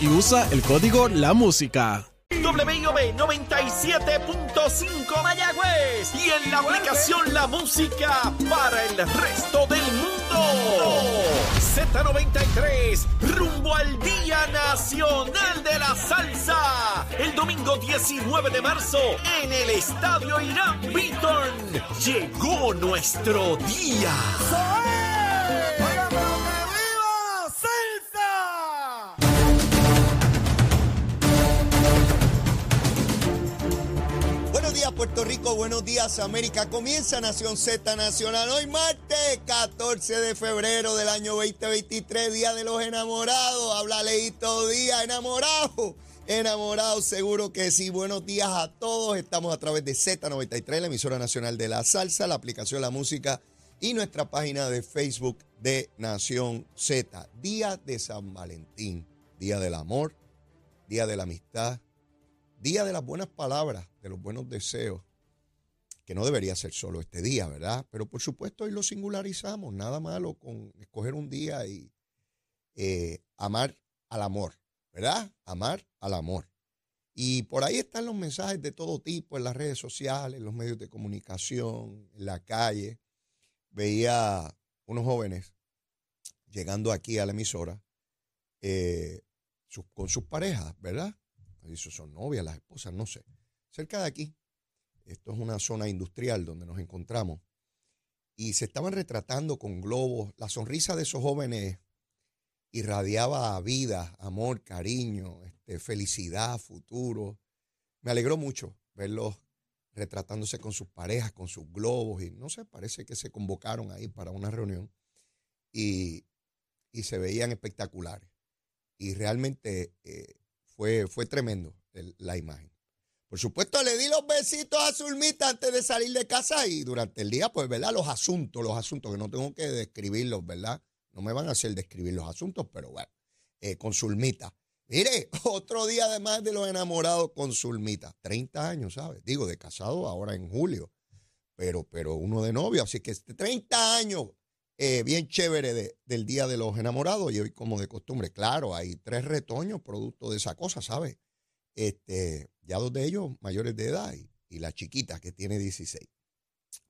Y usa el código La Música. WIOB 97.5 Mayagüez y en la aplicación La Música para el resto del mundo. Z93, rumbo al Día Nacional de la Salsa. El domingo 19 de marzo en el Estadio Irán Beaton. Llegó nuestro día. Puerto Rico, buenos días América. Comienza Nación Z Nacional hoy martes 14 de febrero del año 2023, Día de los Enamorados. Habla Leito Día, enamorado. Enamorado, seguro que sí. Buenos días a todos. Estamos a través de Z93, la emisora nacional de la salsa, la aplicación La Música y nuestra página de Facebook de Nación Z. Día de San Valentín, Día del Amor, Día de la Amistad, Día de las buenas palabras, de los buenos deseos, que no debería ser solo este día, ¿verdad? Pero por supuesto hoy lo singularizamos, nada malo con escoger un día y eh, amar al amor, ¿verdad? Amar al amor. Y por ahí están los mensajes de todo tipo en las redes sociales, en los medios de comunicación, en la calle. Veía unos jóvenes llegando aquí a la emisora eh, con sus parejas, ¿verdad? Sus son novias, las esposas, no sé. Cerca de aquí, esto es una zona industrial donde nos encontramos, y se estaban retratando con globos. La sonrisa de esos jóvenes irradiaba vida, amor, cariño, este, felicidad, futuro. Me alegró mucho verlos retratándose con sus parejas, con sus globos, y no sé, parece que se convocaron ahí para una reunión y, y se veían espectaculares. Y realmente eh, fue, fue tremendo la imagen. Por supuesto, le di los besitos a Zulmita antes de salir de casa y durante el día, pues, ¿verdad? Los asuntos, los asuntos, que no tengo que describirlos, ¿verdad? No me van a hacer describir los asuntos, pero bueno, eh, con Zulmita. Mire, otro día además de los enamorados con Zulmita. 30 años, ¿sabes? Digo, de casado ahora en julio, pero, pero uno de novio. Así que este 30 años, eh, bien chévere de- del Día de los Enamorados y hoy como de costumbre. Claro, hay tres retoños producto de esa cosa, ¿sabes? Este, ya dos de ellos mayores de edad y, y la chiquita que tiene 16.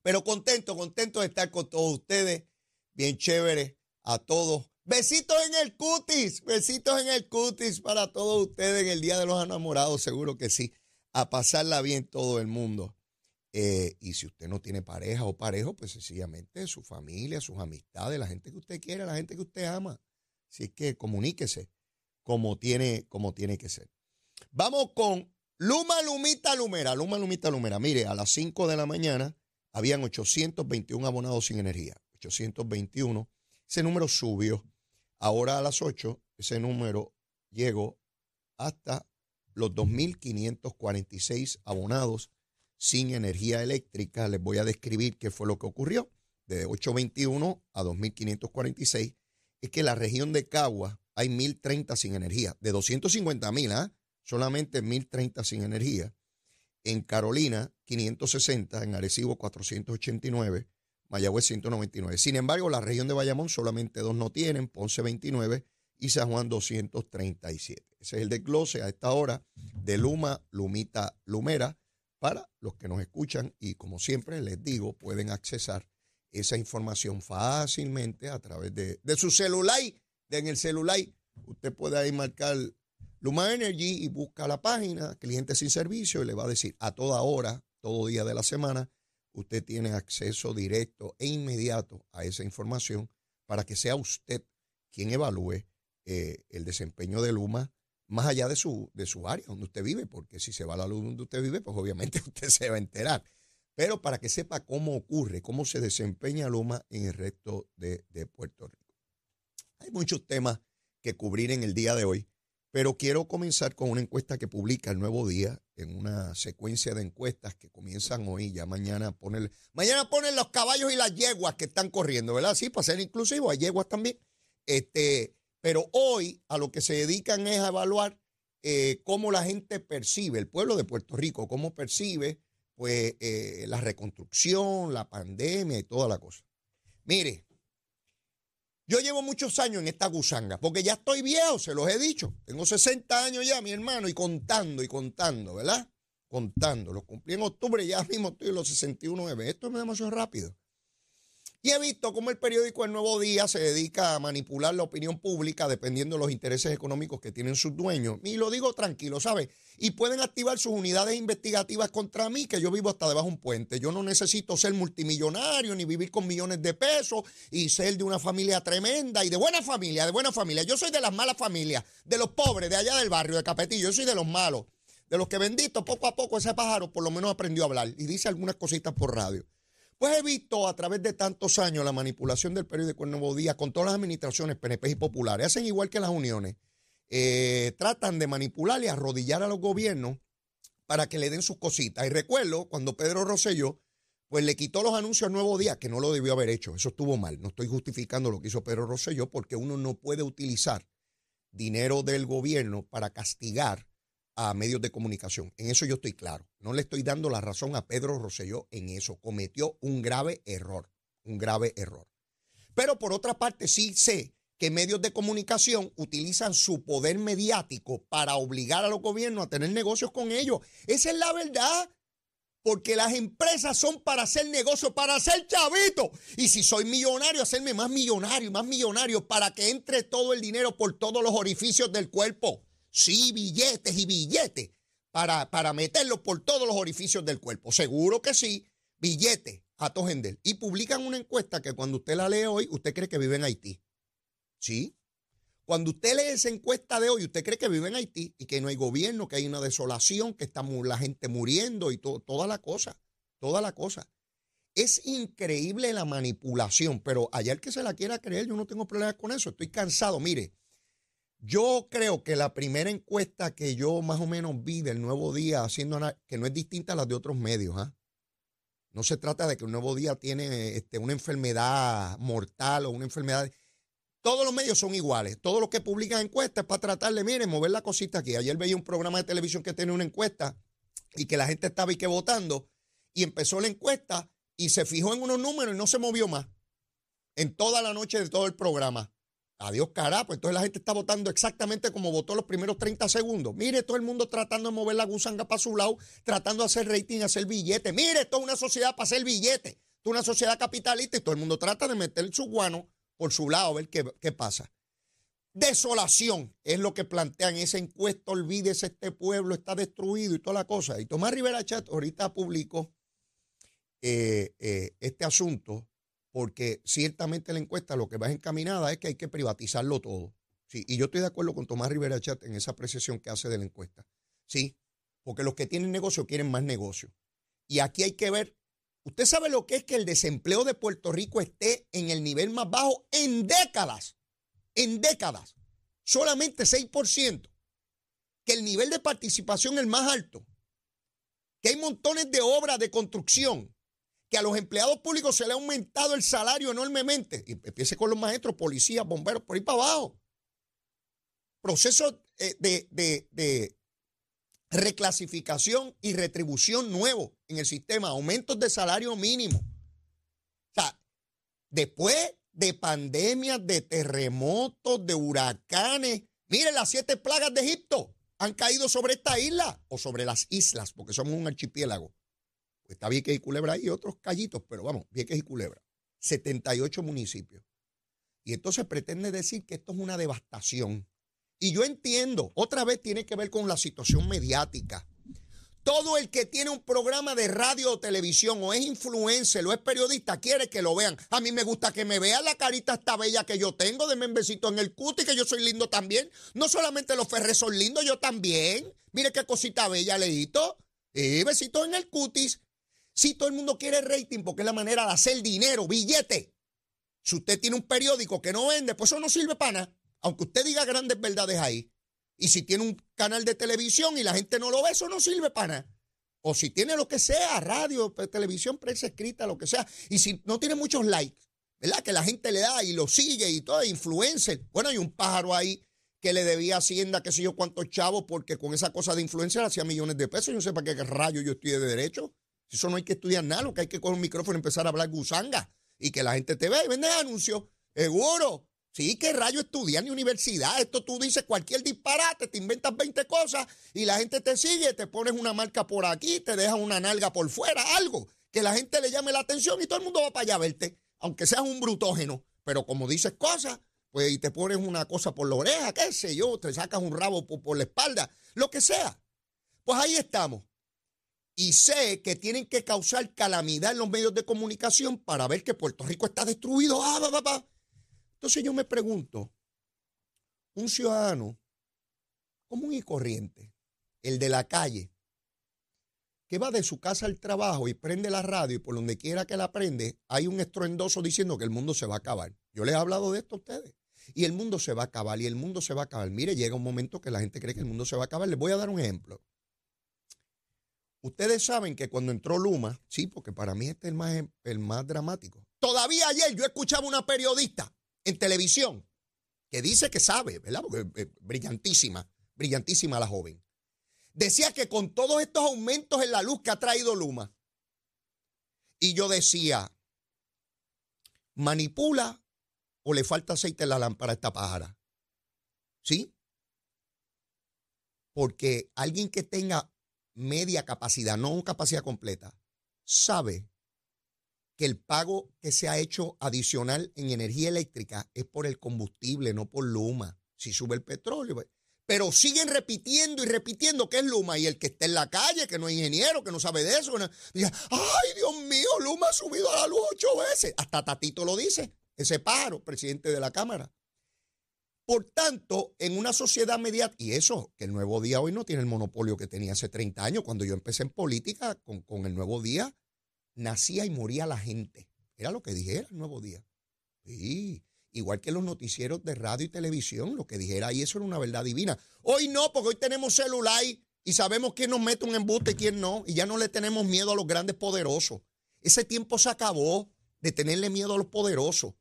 Pero contento, contento de estar con todos ustedes. Bien chévere a todos. Besitos en el cutis, besitos en el cutis para todos ustedes en el Día de los Enamorados, seguro que sí. A pasarla bien todo el mundo. Eh, y si usted no tiene pareja o parejo, pues sencillamente su familia, sus amistades, la gente que usted quiere, la gente que usted ama. Así que comuníquese como tiene, como tiene que ser. Vamos con Luma Lumita Lumera. Luma Lumita Lumera. Mire, a las 5 de la mañana habían 821 abonados sin energía. 821. Ese número subió. Ahora a las 8, ese número llegó hasta los 2.546 abonados sin energía eléctrica. Les voy a describir qué fue lo que ocurrió. De 821 a 2.546 es que la región de Cagua hay 1.030 sin energía. De 250.000, ¿ah? solamente 1.030 sin energía. En Carolina, 560. En Arecibo, 489. Mayagüez, 199. Sin embargo, la región de Bayamón solamente dos no tienen. Ponce, 29. Y San Juan, 237. Ese es el desglose a esta hora de Luma, Lumita, Lumera. Para los que nos escuchan y como siempre les digo, pueden accesar esa información fácilmente a través de, su celular. En el celular, usted puede ahí marcar Luma Energy y busca la página, cliente sin servicio, y le va a decir a toda hora, todo día de la semana, usted tiene acceso directo e inmediato a esa información para que sea usted quien evalúe eh, el desempeño de Luma más allá de su, de su área donde usted vive, porque si se va la luz donde usted vive, pues obviamente usted se va a enterar. Pero para que sepa cómo ocurre, cómo se desempeña Luma en el resto de, de Puerto Rico. Hay muchos temas que cubrir en el día de hoy, pero quiero comenzar con una encuesta que publica el Nuevo Día en una secuencia de encuestas que comienzan hoy, ya mañana ponen, mañana ponen los caballos y las yeguas que están corriendo, ¿verdad? Sí, para ser inclusivo, hay yeguas también. Este, pero hoy a lo que se dedican es a evaluar eh, cómo la gente percibe, el pueblo de Puerto Rico, cómo percibe pues eh, la reconstrucción, la pandemia y toda la cosa. Mire, yo llevo muchos años en esta gusanga, porque ya estoy viejo, se los he dicho. Tengo 60 años ya, mi hermano, y contando y contando, ¿verdad? Contando. Los cumplí en octubre, ya mismo estoy en los 61 Esto me demasiado rápido. Y he visto cómo el periódico El Nuevo Día se dedica a manipular la opinión pública dependiendo de los intereses económicos que tienen sus dueños. Y lo digo tranquilo, ¿sabes? Y pueden activar sus unidades investigativas contra mí, que yo vivo hasta debajo de un puente. Yo no necesito ser multimillonario ni vivir con millones de pesos y ser de una familia tremenda y de buena familia, de buena familia. Yo soy de las malas familias, de los pobres, de allá del barrio, de Capetillo. Yo soy de los malos, de los que bendito poco a poco ese pájaro por lo menos aprendió a hablar y dice algunas cositas por radio. Pues he visto a través de tantos años la manipulación del periódico El Nuevo Día con todas las administraciones PNP y populares. Hacen igual que las uniones. Eh, tratan de manipular y arrodillar a los gobiernos para que le den sus cositas. Y recuerdo cuando Pedro Rosselló, pues le quitó los anuncios al Nuevo Día, que no lo debió haber hecho. Eso estuvo mal. No estoy justificando lo que hizo Pedro Rosselló porque uno no puede utilizar dinero del gobierno para castigar a medios de comunicación. En eso yo estoy claro. No le estoy dando la razón a Pedro Rosselló en eso. Cometió un grave error, un grave error. Pero por otra parte sí sé que medios de comunicación utilizan su poder mediático para obligar a los gobiernos a tener negocios con ellos. Esa es la verdad. Porque las empresas son para hacer negocios, para hacer chavito. Y si soy millonario, hacerme más millonario, más millonario, para que entre todo el dinero por todos los orificios del cuerpo. Sí, billetes y billetes para, para meterlos por todos los orificios del cuerpo. Seguro que sí, billetes a Tojendel. Y publican una encuesta que cuando usted la lee hoy, usted cree que vive en Haití. ¿Sí? Cuando usted lee esa encuesta de hoy, usted cree que vive en Haití y que no hay gobierno, que hay una desolación, que está la gente muriendo y toda la cosa, toda la cosa. Es increíble la manipulación, pero allá el que se la quiera creer, yo no tengo problemas con eso. Estoy cansado. Mire, yo creo que la primera encuesta que yo más o menos vi del Nuevo Día, haciendo que no es distinta a las de otros medios, ¿ah? No se trata de que el Nuevo Día tiene este, una enfermedad mortal o una enfermedad. Todos los medios son iguales. Todos los que publican encuestas es para tratar de, miren, mover la cosita aquí. Ayer veía un programa de televisión que tenía una encuesta y que la gente estaba y que votando y empezó la encuesta y se fijó en unos números y no se movió más. En toda la noche de todo el programa. Adiós, carajo. Pues entonces la gente está votando exactamente como votó los primeros 30 segundos. Mire, todo el mundo tratando de mover la gusanga para su lado, tratando de hacer rating, hacer billete. Mire, esto es una sociedad para hacer billete. Esto es una sociedad capitalista y todo el mundo trata de meter su guano por su lado, a ver qué, qué pasa. Desolación es lo que plantean esa encuesta. Olvídese, este pueblo está destruido y toda la cosa. Y Tomás Rivera Chat ahorita publicó eh, eh, este asunto porque ciertamente la encuesta lo que va encaminada es que hay que privatizarlo todo. Sí, y yo estoy de acuerdo con Tomás Rivera Chat en esa apreciación que hace de la encuesta. Sí, porque los que tienen negocio quieren más negocio. Y aquí hay que ver, usted sabe lo que es que el desempleo de Puerto Rico esté en el nivel más bajo en décadas, en décadas, solamente 6%, que el nivel de participación es más alto, que hay montones de obras de construcción, a los empleados públicos se le ha aumentado el salario enormemente. Y empiece con los maestros, policías, bomberos, por ahí para abajo. Proceso eh, de, reclasificación y retribución nuevo en el sistema, aumentos de salario mínimo. O sea, después de pandemias, de terremotos, de huracanes, miren las siete plagas de Egipto han caído sobre esta isla o sobre las islas, porque somos un archipiélago. Pues está Vieques y Culebra y otros callitos, pero vamos, Vieques y Culebra. 78 municipios. Y entonces pretende decir que esto es una devastación. Y yo entiendo, otra vez tiene que ver con la situación mediática. Todo el que tiene un programa de radio o televisión o es influencer o es periodista quiere que lo vean. A mí me gusta que me vean la carita esta bella que yo tengo, denme un besito en el cuti, que yo soy lindo también. No solamente los ferres son lindos, yo también. Mire qué cosita bella, leíto. Y besitos en el cutis. Si todo el mundo quiere rating porque es la manera de hacer dinero, billete. Si usted tiene un periódico que no vende, pues eso no sirve para nada. Aunque usted diga grandes verdades ahí. Y si tiene un canal de televisión y la gente no lo ve, eso no sirve para nada. O si tiene lo que sea, radio, televisión, prensa escrita, lo que sea. Y si no tiene muchos likes, ¿verdad? Que la gente le da y lo sigue y todo, influencer. Bueno, hay un pájaro ahí que le debía Hacienda, qué sé yo, cuántos chavos, porque con esa cosa de influencer hacía millones de pesos. Yo no sé para qué rayo yo estudié de derecho. Eso no hay que estudiar nada, lo que hay que coger un micrófono y empezar a hablar gusanga y que la gente te vea y vende anuncios. Seguro. Sí, qué rayo estudiar ni universidad. Esto tú dices cualquier disparate, te inventas 20 cosas y la gente te sigue, te pones una marca por aquí, te dejas una nalga por fuera, algo que la gente le llame la atención y todo el mundo va para allá a verte, aunque seas un brutógeno. Pero como dices cosas, pues y te pones una cosa por la oreja, qué sé yo, te sacas un rabo por, por la espalda, lo que sea. Pues ahí estamos. Y sé que tienen que causar calamidad en los medios de comunicación para ver que Puerto Rico está destruido. Ah, va, va, va. Entonces yo me pregunto, un ciudadano común y corriente, el de la calle, que va de su casa al trabajo y prende la radio y por donde quiera que la prende, hay un estruendoso diciendo que el mundo se va a acabar. Yo les he hablado de esto a ustedes. Y el mundo se va a acabar y el mundo se va a acabar. Mire, llega un momento que la gente cree que el mundo se va a acabar. Les voy a dar un ejemplo. Ustedes saben que cuando entró Luma, sí, porque para mí este es el más, el más dramático. Todavía ayer yo escuchaba una periodista en televisión que dice que sabe, ¿verdad? Porque eh, brillantísima, brillantísima la joven. Decía que con todos estos aumentos en la luz que ha traído Luma, y yo decía, manipula o le falta aceite en la lámpara a esta pájara. ¿Sí? Porque alguien que tenga media capacidad, no capacidad completa, sabe que el pago que se ha hecho adicional en energía eléctrica es por el combustible, no por Luma. Si sube el petróleo. Pues, pero siguen repitiendo y repitiendo que es Luma. Y el que está en la calle, que no es ingeniero, que no sabe de eso, dice, ay Dios mío, Luma ha subido a la luz ocho veces. Hasta Tatito lo dice, ese pájaro, presidente de la Cámara. Por tanto, en una sociedad mediática, y eso, que el Nuevo Día hoy no tiene el monopolio que tenía hace 30 años, cuando yo empecé en política con, con el Nuevo Día, nacía y moría la gente. Era lo que dijera el nuevo día. Sí, igual que los noticieros de radio y televisión, lo que dijera ahí, eso era una verdad divina. Hoy no, porque hoy tenemos celular y sabemos quién nos mete un embuste y quién no, y ya no le tenemos miedo a los grandes poderosos. Ese tiempo se acabó de tenerle miedo a los poderosos.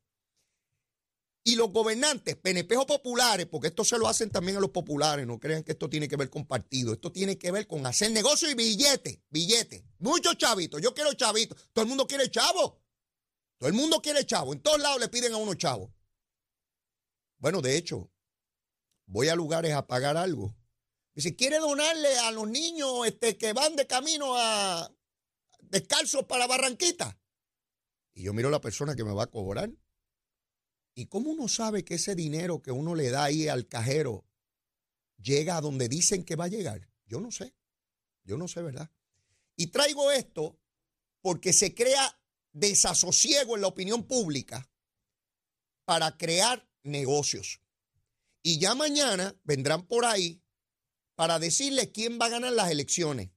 Y los gobernantes, penepejos populares, porque esto se lo hacen también a los populares, no crean que esto tiene que ver con partido, esto tiene que ver con hacer negocio y billete, billete. Muchos chavitos, yo quiero chavitos, todo el mundo quiere chavo. Todo el mundo quiere chavo, en todos lados le piden a uno chavo. Bueno, de hecho, voy a lugares a pagar algo. Y si quiere donarle a los niños este, que van de camino a descalzos para Barranquita. Y yo miro a la persona que me va a cobrar ¿Y cómo uno sabe que ese dinero que uno le da ahí al cajero llega a donde dicen que va a llegar? Yo no sé. Yo no sé, ¿verdad? Y traigo esto porque se crea desasosiego en la opinión pública para crear negocios. Y ya mañana vendrán por ahí para decirles quién va a ganar las elecciones.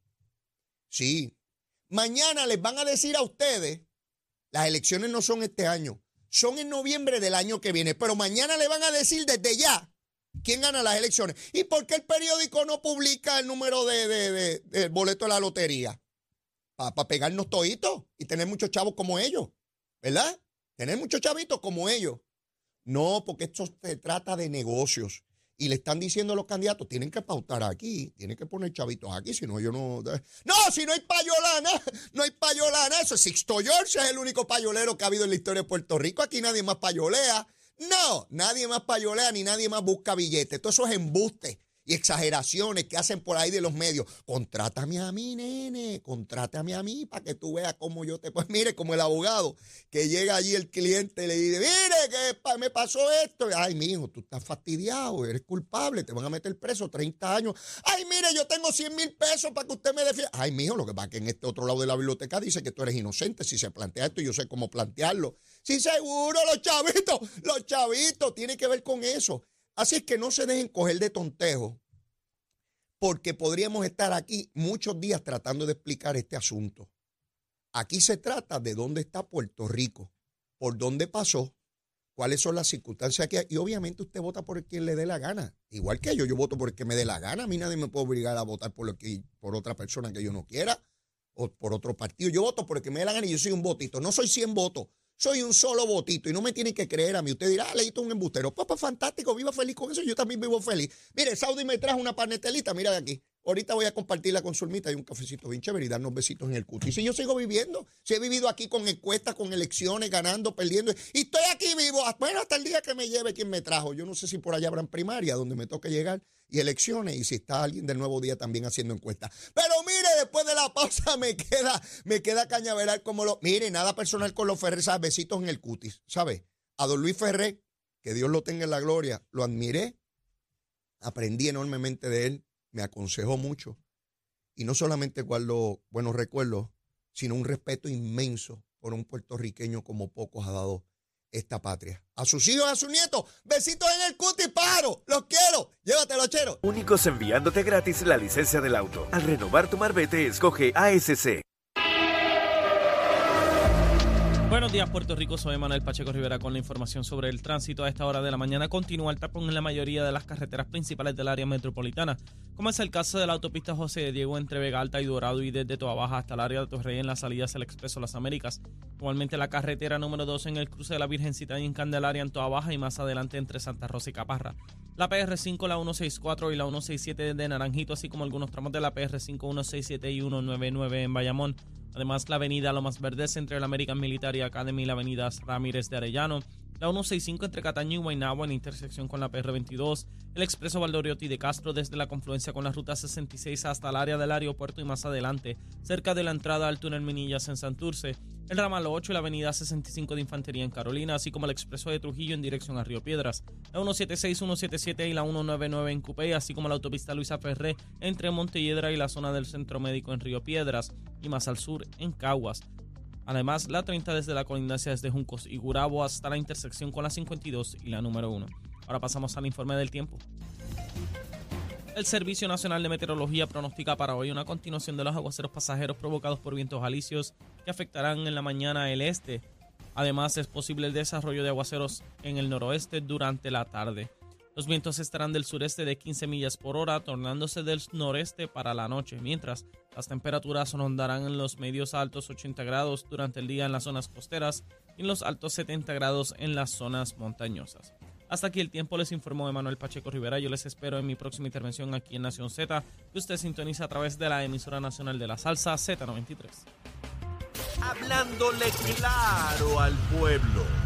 Sí, mañana les van a decir a ustedes, las elecciones no son este año, son en noviembre del año que viene. Pero mañana le van a decir desde ya quién gana las elecciones. ¿Y por qué el periódico no publica el número de, del boleto de la lotería? Para pegarnos toditos y tener muchos chavos como ellos, ¿verdad? Tener muchos chavitos como ellos. No, porque esto se trata de negocios y le están diciendo a los candidatos, tienen que pautar aquí, tienen que poner chavitos aquí, si no yo no... No, si no hay payolana, no hay payolana, eso es Sixto George, es el único payolero que ha habido en la historia de Puerto Rico, aquí nadie más payolea. No, nadie más payolea ni nadie más busca billetes, todo eso es embuste. Y exageraciones que hacen por ahí de los medios. Contrátame a mí, nene, contrátame a mí para que tú veas cómo yo te... Pues mire, como el abogado, que llega allí el cliente y le dice, mire, que me pasó esto. Ay, mijo, tú estás fastidiado, eres culpable, te van a meter preso 30 años. Ay, mire, yo tengo 100 mil pesos para que usted me defienda. Ay, mijo, lo que pasa es que en este otro lado de la biblioteca dice que tú eres inocente. Si se plantea esto, yo sé cómo plantearlo. Sí, seguro, los chavitos, los chavitos, tiene que ver con eso. Así es que no se dejen coger de tontejo, porque podríamos estar aquí muchos días tratando de explicar este asunto. Aquí se trata de dónde está Puerto Rico, por dónde pasó, cuáles son las circunstancias que hay. Y obviamente usted vota por quien le dé la gana. Igual que yo, yo voto por el que me dé la gana. A mí nadie me puede obligar a votar por, lo que, por otra persona que yo no quiera o por otro partido. Yo voto por el que me dé la gana y yo soy un votito. No soy 100 votos soy un solo votito y no me tienen que creer a mí. Usted dirá, ah, leíste un embustero. Papá, pues, pues, fantástico, viva feliz con eso. Yo también vivo feliz. Mire, Saudi me trajo una panetelita, mira de aquí. Ahorita voy a compartirla con Zulmita y un cafecito bien chévere y darnos besitos en el cutis. Si yo sigo viviendo, si he vivido aquí con encuestas, con elecciones, ganando, perdiendo, y estoy aquí vivo, bueno, hasta el día que me lleve quien me trajo. Yo no sé si por allá habrán primaria donde me toque llegar y elecciones, y si está alguien del nuevo día también haciendo encuestas. Pero mire, después de la pausa me queda, me queda cañaveral como lo. Mire, nada personal con los Ferrer, ¿sabes? Besitos en el cutis, ¿sabe? A don Luis Ferrer, que Dios lo tenga en la gloria, lo admiré, aprendí enormemente de él me aconsejó mucho. Y no solamente guardo buenos recuerdos, sino un respeto inmenso por un puertorriqueño como pocos ha dado esta patria. A sus hijos, a sus nietos, besitos en el cuti paro. Los quiero. Llévatelo, chero. Únicos enviándote gratis la licencia del auto. Al renovar tu marbete, escoge ASC. Buenos días, Puerto Rico. Soy Manuel Pacheco Rivera con la información sobre el tránsito. A esta hora de la mañana continúa el tapón en la mayoría de las carreteras principales del área metropolitana, como es el caso de la autopista José de Diego entre Vega Alta y Dorado y desde Toa Baja hasta el área de Torrey en las salidas al Expreso Las Américas. Igualmente la carretera número 2 en el cruce de la Virgencita y en Candelaria en Toa Baja y más adelante entre Santa Rosa y Caparra. La PR5, la 164 y la 167 de Naranjito, así como algunos tramos de la PR5, 167 y 199 en Bayamón Además, la avenida Lomas Verdes entre la American Military Academy y la avenida Ramírez de Arellano. La 165 entre Cataño y Guaynabo en intersección con la PR22. El expreso Valdoriotti de Castro desde la confluencia con la ruta 66 hasta el área del aeropuerto y más adelante, cerca de la entrada al túnel Minillas en Santurce el ramal 8 y la avenida 65 de Infantería en Carolina, así como el expreso de Trujillo en dirección a Río Piedras, la 176, 177 y la 199 en Cupey, así como la autopista Luisa Ferré entre Montelledra y la zona del Centro Médico en Río Piedras, y más al sur en Caguas. Además, la 30 desde la colindancia desde Juncos y Gurabo hasta la intersección con la 52 y la número 1. Ahora pasamos al informe del tiempo. El Servicio Nacional de Meteorología pronostica para hoy una continuación de los aguaceros pasajeros provocados por vientos alisios que afectarán en la mañana el este. Además, es posible el desarrollo de aguaceros en el noroeste durante la tarde. Los vientos estarán del sureste de 15 millas por hora, tornándose del noreste para la noche, mientras las temperaturas rondarán en los medios altos 80 grados durante el día en las zonas costeras y en los altos 70 grados en las zonas montañosas. Hasta aquí el tiempo, les informó Emanuel Pacheco Rivera. Yo les espero en mi próxima intervención aquí en Nación Z, que usted sintoniza a través de la emisora nacional de la salsa Z93. Hablándole claro al pueblo.